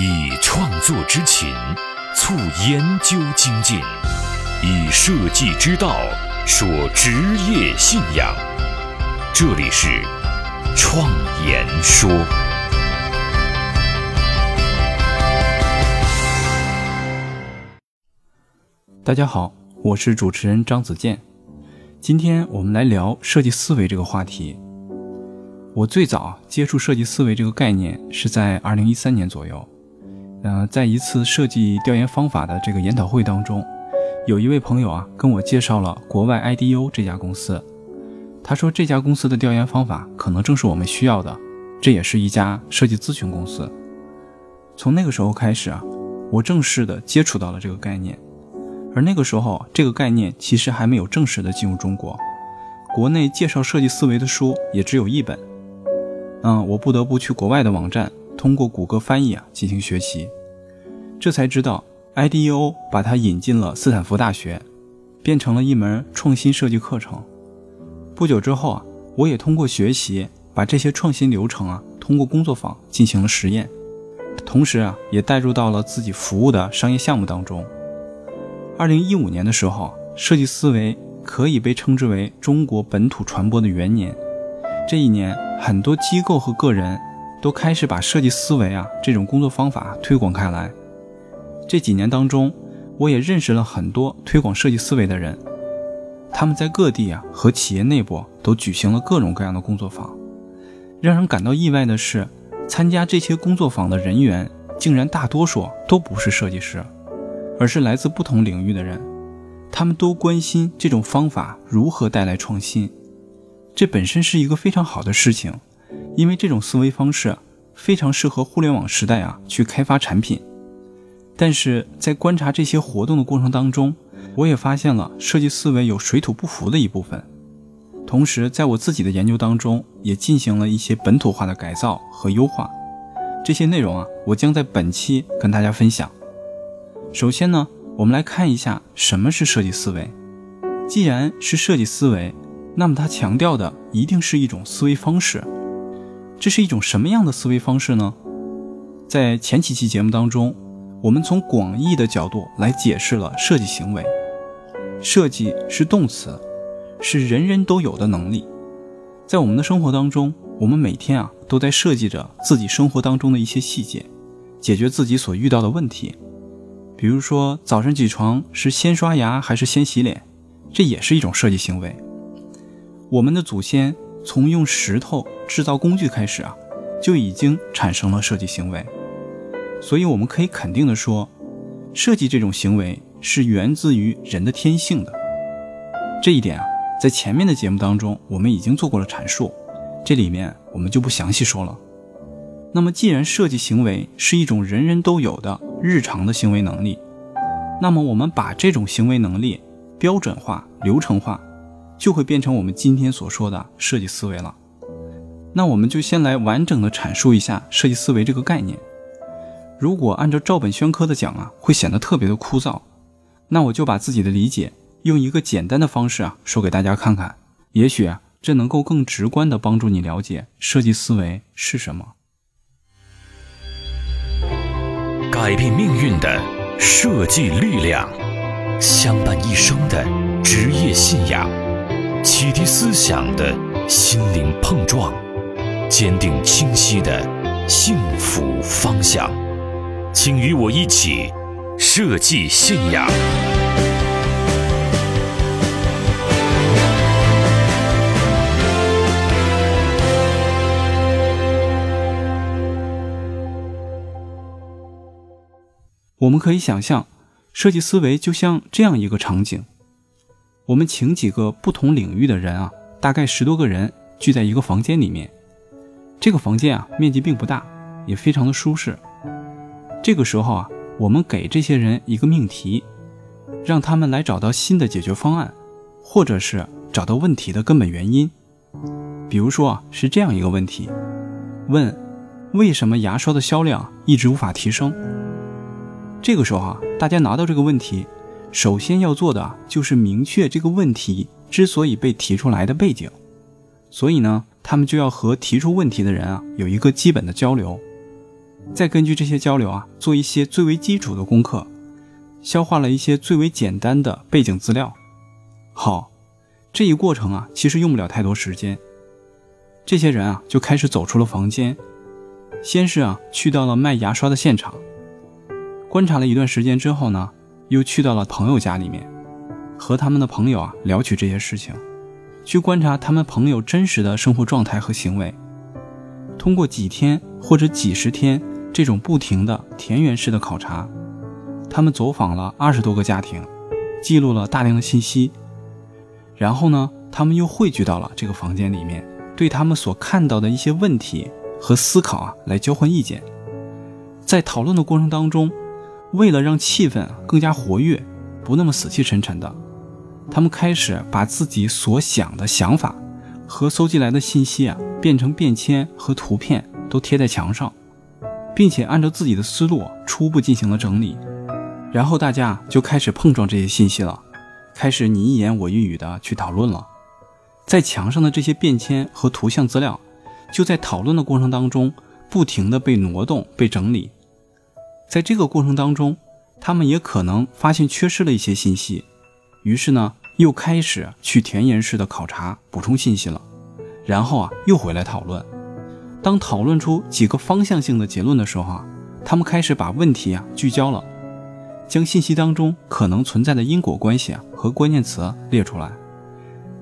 以创作之情促研究精进，以设计之道说职业信仰。这里是创言说。大家好，我是主持人张子健。今天我们来聊设计思维这个话题。我最早接触设计思维这个概念是在二零一三年左右。呃，在一次设计调研方法的这个研讨会当中，有一位朋友啊跟我介绍了国外 IDU 这家公司。他说这家公司的调研方法可能正是我们需要的，这也是一家设计咨询公司。从那个时候开始啊，我正式的接触到了这个概念。而那个时候，这个概念其实还没有正式的进入中国，国内介绍设计思维的书也只有一本。嗯，我不得不去国外的网站，通过谷歌翻译啊进行学习，这才知道 IDEO 把它引进了斯坦福大学，变成了一门创新设计课程。不久之后啊，我也通过学习，把这些创新流程啊通过工作坊进行了实验，同时啊也带入到了自己服务的商业项目当中。二零一五年的时候，设计思维可以被称之为中国本土传播的元年。这一年，很多机构和个人都开始把设计思维啊这种工作方法推广开来。这几年当中，我也认识了很多推广设计思维的人，他们在各地啊和企业内部都举行了各种各样的工作坊。让人感到意外的是，参加这些工作坊的人员竟然大多数都不是设计师。而是来自不同领域的人，他们都关心这种方法如何带来创新。这本身是一个非常好的事情，因为这种思维方式非常适合互联网时代啊去开发产品。但是在观察这些活动的过程当中，我也发现了设计思维有水土不服的一部分。同时，在我自己的研究当中，也进行了一些本土化的改造和优化。这些内容啊，我将在本期跟大家分享。首先呢，我们来看一下什么是设计思维。既然是设计思维，那么它强调的一定是一种思维方式。这是一种什么样的思维方式呢？在前几期节目当中，我们从广义的角度来解释了设计行为。设计是动词，是人人都有的能力。在我们的生活当中，我们每天啊都在设计着自己生活当中的一些细节，解决自己所遇到的问题。比如说，早上起床是先刷牙还是先洗脸，这也是一种设计行为。我们的祖先从用石头制造工具开始啊，就已经产生了设计行为。所以，我们可以肯定的说，设计这种行为是源自于人的天性的。这一点啊，在前面的节目当中我们已经做过了阐述，这里面我们就不详细说了。那么，既然设计行为是一种人人都有的日常的行为能力，那么我们把这种行为能力标准化、流程化，就会变成我们今天所说的设计思维了。那我们就先来完整的阐述一下设计思维这个概念。如果按照照本宣科的讲啊，会显得特别的枯燥。那我就把自己的理解用一个简单的方式啊说给大家看看，也许啊这能够更直观的帮助你了解设计思维是什么。改变命运的设计力量，相伴一生的职业信仰，启迪思想的心灵碰撞，坚定清晰的幸福方向。请与我一起设计信仰。我们可以想象，设计思维就像这样一个场景：我们请几个不同领域的人啊，大概十多个人聚在一个房间里面。这个房间啊，面积并不大，也非常的舒适。这个时候啊，我们给这些人一个命题，让他们来找到新的解决方案，或者是找到问题的根本原因。比如说啊，是这样一个问题：问为什么牙刷的销量一直无法提升？这个时候啊，大家拿到这个问题，首先要做的就是明确这个问题之所以被提出来的背景。所以呢，他们就要和提出问题的人啊有一个基本的交流。再根据这些交流啊，做一些最为基础的功课，消化了一些最为简单的背景资料。好，这一过程啊，其实用不了太多时间。这些人啊，就开始走出了房间，先是啊，去到了卖牙刷的现场，观察了一段时间之后呢，又去到了朋友家里面，和他们的朋友啊聊起这些事情，去观察他们朋友真实的生活状态和行为。通过几天或者几十天这种不停的田园式的考察，他们走访了二十多个家庭，记录了大量的信息，然后呢，他们又汇聚到了这个房间里面。对他们所看到的一些问题和思考啊，来交换意见。在讨论的过程当中，为了让气氛更加活跃，不那么死气沉沉的，他们开始把自己所想的想法和搜集来的信息啊，变成便签和图片，都贴在墙上，并且按照自己的思路初步进行了整理。然后大家就开始碰撞这些信息了，开始你一言我一语的去讨论了。在墙上的这些便签和图像资料，就在讨论的过程当中，不停的被挪动、被整理。在这个过程当中，他们也可能发现缺失了一些信息，于是呢，又开始去田野式的考察、补充信息了。然后啊，又回来讨论。当讨论出几个方向性的结论的时候啊，他们开始把问题啊聚焦了，将信息当中可能存在的因果关系啊和关键词列出来。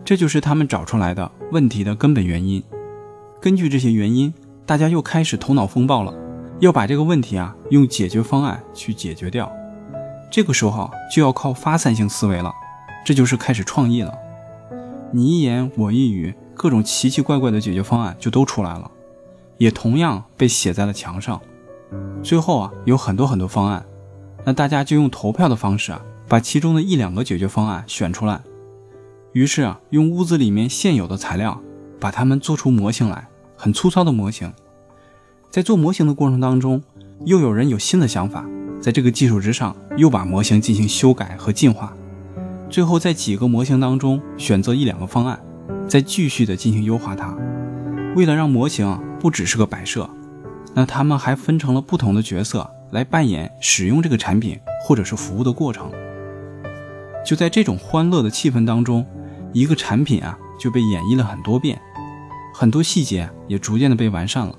这就是他们找出来的问题的根本原因。根据这些原因，大家又开始头脑风暴了，要把这个问题啊用解决方案去解决掉。这个时候就要靠发散性思维了，这就是开始创意了。你一言我一语，各种奇奇怪怪的解决方案就都出来了，也同样被写在了墙上。最后啊，有很多很多方案，那大家就用投票的方式啊，把其中的一两个解决方案选出来。于是啊，用屋子里面现有的材料，把它们做出模型来，很粗糙的模型。在做模型的过程当中，又有人有新的想法，在这个基础之上，又把模型进行修改和进化。最后在几个模型当中选择一两个方案，再继续的进行优化它。为了让模型不只是个摆设，那他们还分成了不同的角色来扮演使用这个产品或者是服务的过程。就在这种欢乐的气氛当中。一个产品啊就被演绎了很多遍，很多细节也逐渐的被完善了。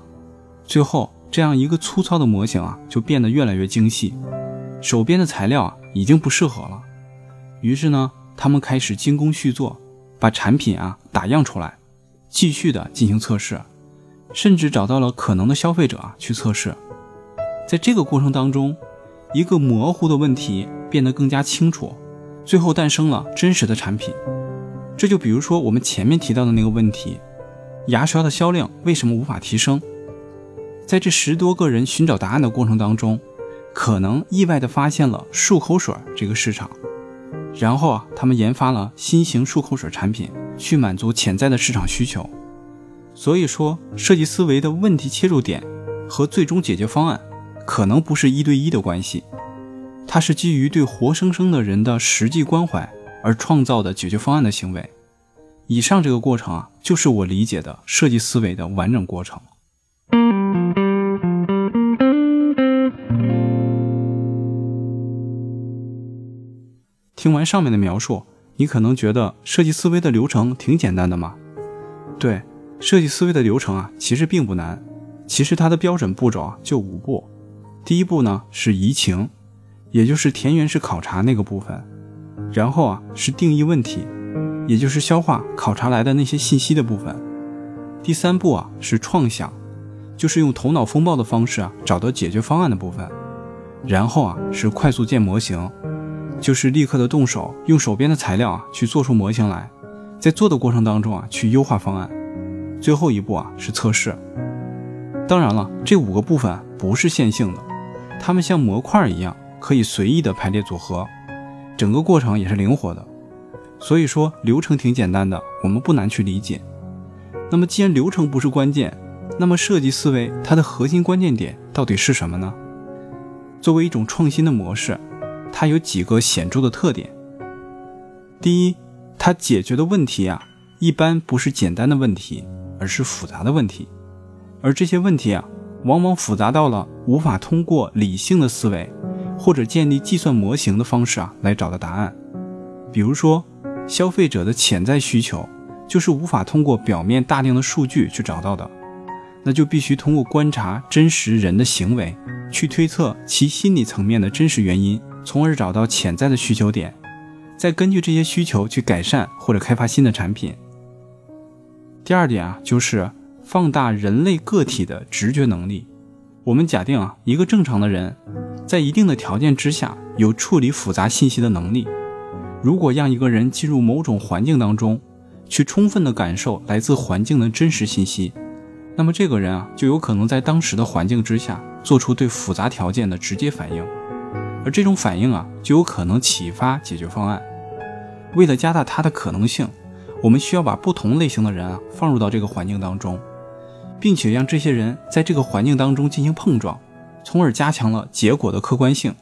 最后，这样一个粗糙的模型啊就变得越来越精细。手边的材料啊已经不适合了，于是呢，他们开始精工续作，把产品啊打样出来，继续的进行测试，甚至找到了可能的消费者啊去测试。在这个过程当中，一个模糊的问题变得更加清楚，最后诞生了真实的产品。这就比如说我们前面提到的那个问题，牙刷的销量为什么无法提升？在这十多个人寻找答案的过程当中，可能意外的发现了漱口水这个市场，然后啊，他们研发了新型漱口水产品，去满足潜在的市场需求。所以说，设计思维的问题切入点和最终解决方案，可能不是一对一的关系，它是基于对活生生的人的实际关怀。而创造的解决方案的行为，以上这个过程啊，就是我理解的设计思维的完整过程。听完上面的描述，你可能觉得设计思维的流程挺简单的嘛？对，设计思维的流程啊，其实并不难。其实它的标准步骤啊，就五步。第一步呢是移情，也就是田园式考察那个部分。然后啊，是定义问题，也就是消化考察来的那些信息的部分。第三步啊，是创想，就是用头脑风暴的方式啊，找到解决方案的部分。然后啊，是快速建模型，就是立刻的动手，用手边的材料啊，去做出模型来，在做的过程当中啊，去优化方案。最后一步啊，是测试。当然了，这五个部分不是线性的，它们像模块一样，可以随意的排列组合。整个过程也是灵活的，所以说流程挺简单的，我们不难去理解。那么既然流程不是关键，那么设计思维它的核心关键点到底是什么呢？作为一种创新的模式，它有几个显著的特点。第一，它解决的问题啊，一般不是简单的问题，而是复杂的问题，而这些问题啊，往往复杂到了无法通过理性的思维或者建立计算模型的方式啊来找到答案。比如说，消费者的潜在需求就是无法通过表面大量的数据去找到的，那就必须通过观察真实人的行为，去推测其心理层面的真实原因，从而找到潜在的需求点，再根据这些需求去改善或者开发新的产品。第二点啊，就是放大人类个体的直觉能力。我们假定啊，一个正常的人，在一定的条件之下，有处理复杂信息的能力。如果让一个人进入某种环境当中，去充分的感受来自环境的真实信息，那么这个人啊，就有可能在当时的环境之下，做出对复杂条件的直接反应。而这种反应啊，就有可能启发解决方案。为了加大它的可能性。我们需要把不同类型的人啊放入到这个环境当中，并且让这些人在这个环境当中进行碰撞，从而加强了结果的客观性。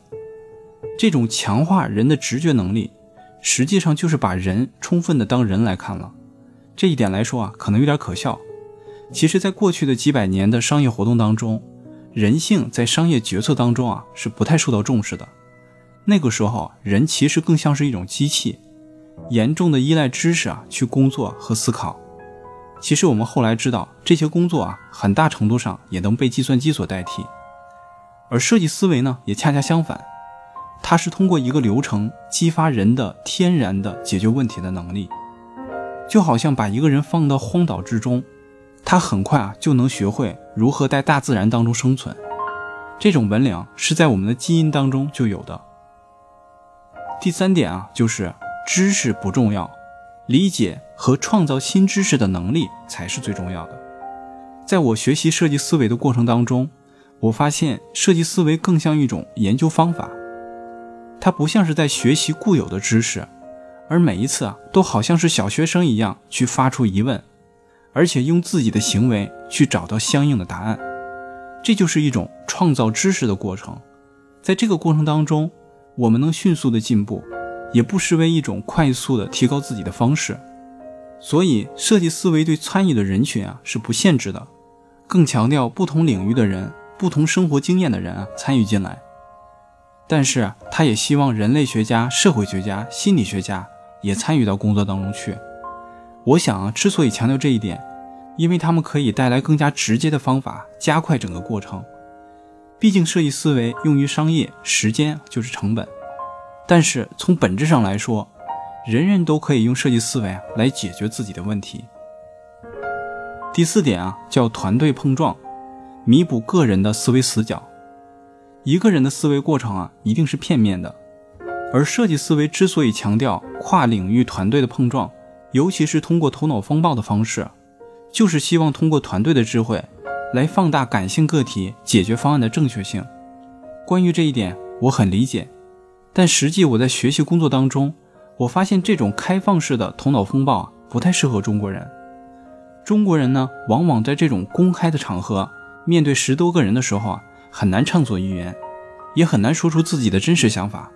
这种强化人的直觉能力，实际上就是把人充分的当人来看了。这一点来说啊，可能有点可笑。其实，在过去的几百年的商业活动当中，人性在商业决策当中啊是不太受到重视的。那个时候，人其实更像是一种机器。严重的依赖知识啊去工作和思考，其实我们后来知道，这些工作啊很大程度上也能被计算机所代替。而设计思维呢，也恰恰相反，它是通过一个流程激发人的天然的解决问题的能力。就好像把一个人放到荒岛之中，他很快啊就能学会如何在大自然当中生存。这种本领是在我们的基因当中就有的。第三点啊，就是。知识不重要，理解和创造新知识的能力才是最重要的。在我学习设计思维的过程当中，我发现设计思维更像一种研究方法，它不像是在学习固有的知识，而每一次啊，都好像是小学生一样去发出疑问，而且用自己的行为去找到相应的答案。这就是一种创造知识的过程。在这个过程当中，我们能迅速的进步。也不失为一种快速的提高自己的方式，所以设计思维对参与的人群啊是不限制的，更强调不同领域的人、不同生活经验的人啊参与进来。但是他也希望人类学家、社会学家、心理学家也参与到工作当中去。我想啊，之所以强调这一点，因为他们可以带来更加直接的方法，加快整个过程。毕竟设计思维用于商业，时间就是成本。但是从本质上来说，人人都可以用设计思维啊来解决自己的问题。第四点啊叫团队碰撞，弥补个人的思维死角。一个人的思维过程啊一定是片面的，而设计思维之所以强调跨领域团队的碰撞，尤其是通过头脑风暴的方式，就是希望通过团队的智慧来放大感性个体解决方案的正确性。关于这一点，我很理解。但实际我在学习工作当中，我发现这种开放式的头脑风暴啊，不太适合中国人。中国人呢，往往在这种公开的场合，面对十多个人的时候啊，很难畅所欲言，也很难说出自己的真实想法，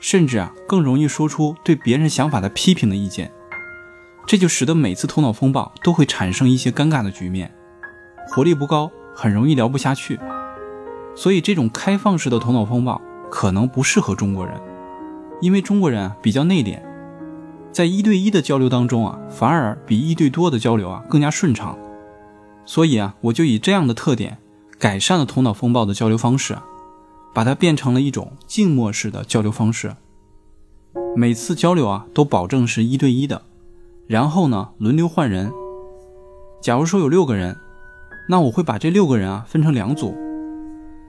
甚至啊，更容易说出对别人想法的批评的意见。这就使得每次头脑风暴都会产生一些尴尬的局面，活力不高，很容易聊不下去。所以这种开放式的头脑风暴。可能不适合中国人，因为中国人啊比较内敛，在一对一的交流当中啊，反而比一对多的交流啊更加顺畅。所以啊，我就以这样的特点，改善了头脑风暴的交流方式，把它变成了一种静默式的交流方式。每次交流啊都保证是一对一的，然后呢轮流换人。假如说有六个人，那我会把这六个人啊分成两组。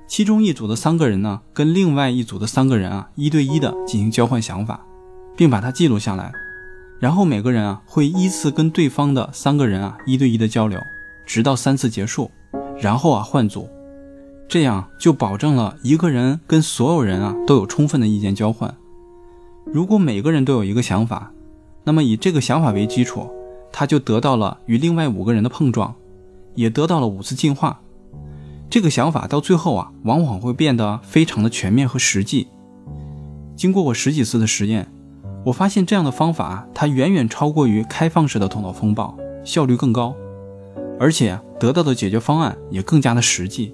其中一组的三个人呢，跟另外一组的三个人啊，一对一的进行交换想法，并把它记录下来。然后每个人啊，会依次跟对方的三个人啊，一对一的交流，直到三次结束，然后啊换组。这样就保证了一个人跟所有人啊都有充分的意见交换。如果每个人都有一个想法，那么以这个想法为基础，他就得到了与另外五个人的碰撞，也得到了五次进化。这个想法到最后啊，往往会变得非常的全面和实际。经过我十几次的实验，我发现这样的方法它远远超过于开放式的头脑风暴，效率更高，而且得到的解决方案也更加的实际。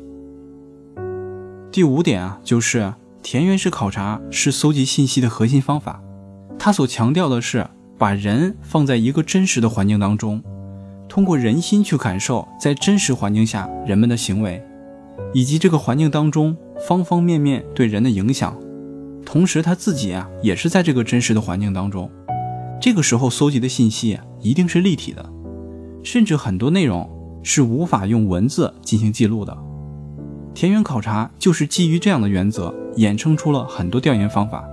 第五点啊，就是田园式考察是搜集信息的核心方法，它所强调的是把人放在一个真实的环境当中，通过人心去感受在真实环境下人们的行为，以及这个环境当中方方面面对人的影响。同时，他自己啊也是在这个真实的环境当中，这个时候搜集的信息一定是立体的，甚至很多内容是无法用文字进行记录的。田园考察就是基于这样的原则衍生出了很多调研方法。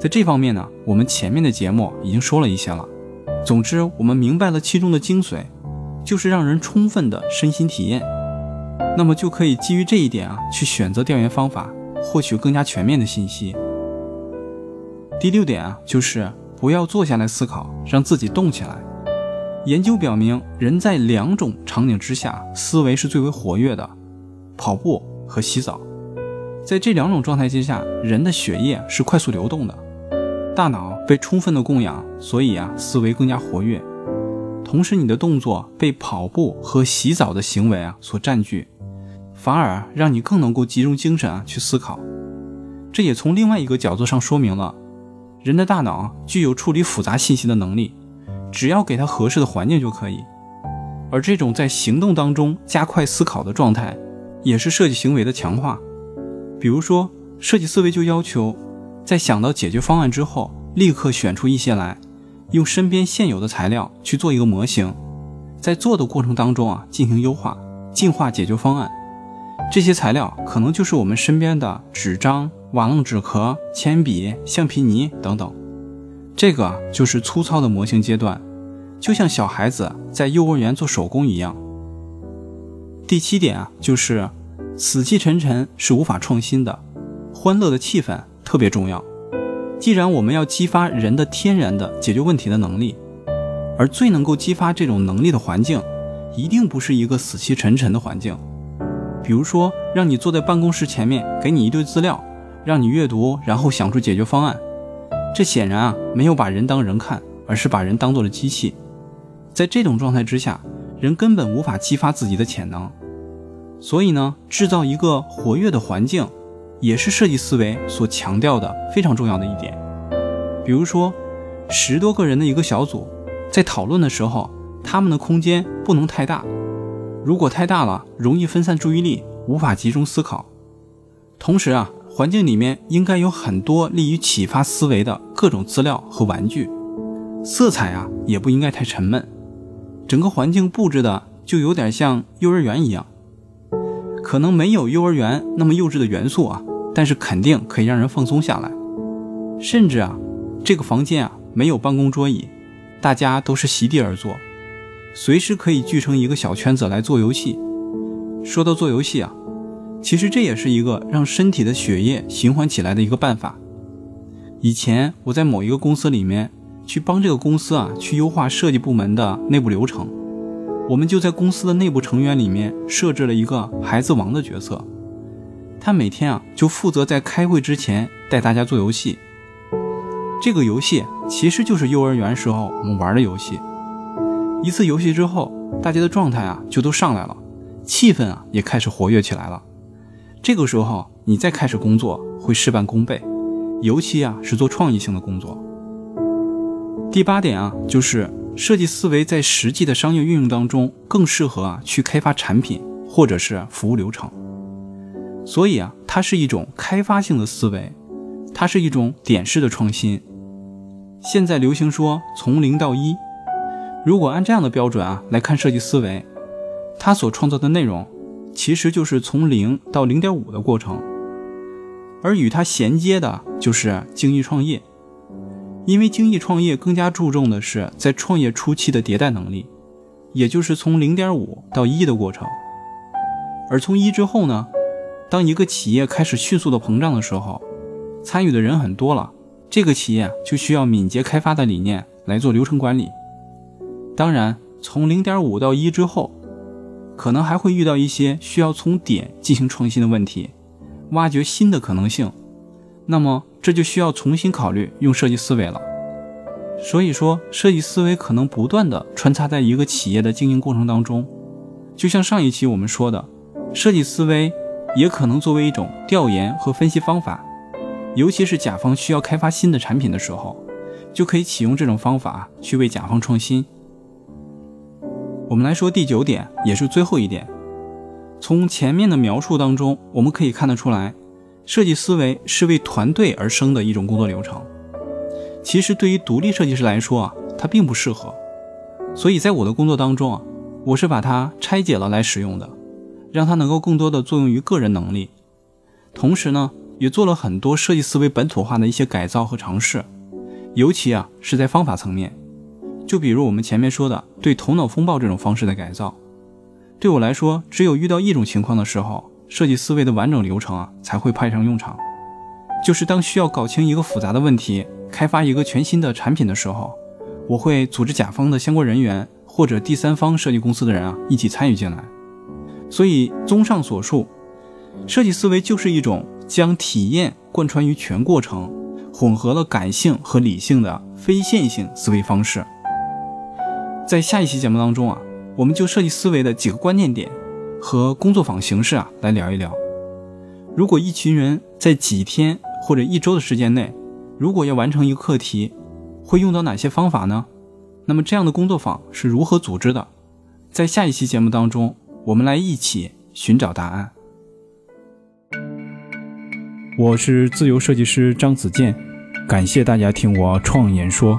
在这方面呢，我们前面的节目已经说了一些了。总之，我们明白了其中的精髓，就是让人充分的身心体验，那么就可以基于这一点啊去选择调研方法。获取更加全面的信息。第六点啊，就是不要坐下来思考，让自己动起来。研究表明，人在两种场景之下思维是最为活跃的：跑步和洗澡。在这两种状态之下，人的血液是快速流动的，大脑被充分的供养，所以啊，思维更加活跃。同时，你的动作被跑步和洗澡的行为啊所占据。反而让你更能够集中精神啊去思考，这也从另外一个角度上说明了，人的大脑具有处理复杂信息的能力，只要给他合适的环境就可以。而这种在行动当中加快思考的状态，也是设计行为的强化。比如说，设计思维就要求，在想到解决方案之后，立刻选出一些来，用身边现有的材料去做一个模型，在做的过程当中啊进行优化、进化解决方案。这些材料可能就是我们身边的纸张、瓦楞纸壳、铅笔、橡皮泥等等。这个就是粗糙的模型阶段，就像小孩子在幼儿园做手工一样。第七点啊，就是死气沉沉是无法创新的，欢乐的气氛特别重要。既然我们要激发人的天然的解决问题的能力，而最能够激发这种能力的环境，一定不是一个死气沉沉的环境。比如说，让你坐在办公室前面，给你一堆资料，让你阅读，然后想出解决方案。这显然啊，没有把人当人看，而是把人当做了机器。在这种状态之下，人根本无法激发自己的潜能。所以呢，制造一个活跃的环境，也是设计思维所强调的非常重要的一点。比如说，十多个人的一个小组，在讨论的时候，他们的空间不能太大。如果太大了，容易分散注意力，无法集中思考。同时啊，环境里面应该有很多利于启发思维的各种资料和玩具，色彩啊也不应该太沉闷。整个环境布置的就有点像幼儿园一样，可能没有幼儿园那么幼稚的元素啊，但是肯定可以让人放松下来。甚至啊，这个房间啊没有办公桌椅，大家都是席地而坐。随时可以聚成一个小圈子来做游戏。说到做游戏啊，其实这也是一个让身体的血液循环起来的一个办法。以前我在某一个公司里面去帮这个公司啊去优化设计部门的内部流程，我们就在公司的内部成员里面设置了一个孩子王的角色，他每天啊就负责在开会之前带大家做游戏。这个游戏其实就是幼儿园时候我们玩的游戏。一次游戏之后，大家的状态啊就都上来了，气氛啊也开始活跃起来了。这个时候你再开始工作会事半功倍，尤其啊是做创意性的工作。第八点啊，就是设计思维在实际的商业运用当中更适合啊去开发产品或者是服务流程。所以啊，它是一种开发性的思维，它是一种点式的创新。现在流行说从零到一。如果按这样的标准啊来看设计思维，它所创造的内容，其实就是从零到零点五的过程，而与它衔接的就是精益创业，因为精益创业更加注重的是在创业初期的迭代能力，也就是从零点五到一的过程，而从一之后呢，当一个企业开始迅速的膨胀的时候，参与的人很多了，这个企业就需要敏捷开发的理念来做流程管理。当然，从零点五到一之后，可能还会遇到一些需要从点进行创新的问题，挖掘新的可能性。那么，这就需要重新考虑用设计思维了。所以说，设计思维可能不断的穿插在一个企业的经营过程当中。就像上一期我们说的，设计思维也可能作为一种调研和分析方法，尤其是甲方需要开发新的产品的时候，就可以启用这种方法去为甲方创新。我们来说第九点，也是最后一点。从前面的描述当中，我们可以看得出来，设计思维是为团队而生的一种工作流程。其实对于独立设计师来说啊，它并不适合。所以在我的工作当中啊，我是把它拆解了来使用的，让它能够更多的作用于个人能力。同时呢，也做了很多设计思维本土化的一些改造和尝试，尤其啊是在方法层面。就比如我们前面说的对头脑风暴这种方式的改造。对我来说，只有遇到一种情况的时候，设计思维的完整流程啊才会派上用场，就是当需要搞清一个复杂的问题，开发一个全新的产品的时候，我会组织甲方的相关人员或者第三方设计公司的人啊一起参与进来。所以，综上所述，设计思维就是一种将体验贯穿于全过程，混合了感性和理性的非线性思维方式。在下一期节目当中啊。我们就设计思维的几个关键点和工作坊形式啊来聊一聊。如果一群人在几天或者一周的时间内，如果要完成一个课题，会用到哪些方法呢？那么这样的工作坊是如何组织的？在下一期节目当中，我们来一起寻找答案。我是自由设计师张子健，感谢大家听我创言说。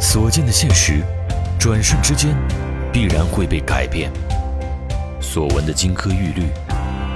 所见的现实，转瞬之间必然会被改变；所闻的金科玉律，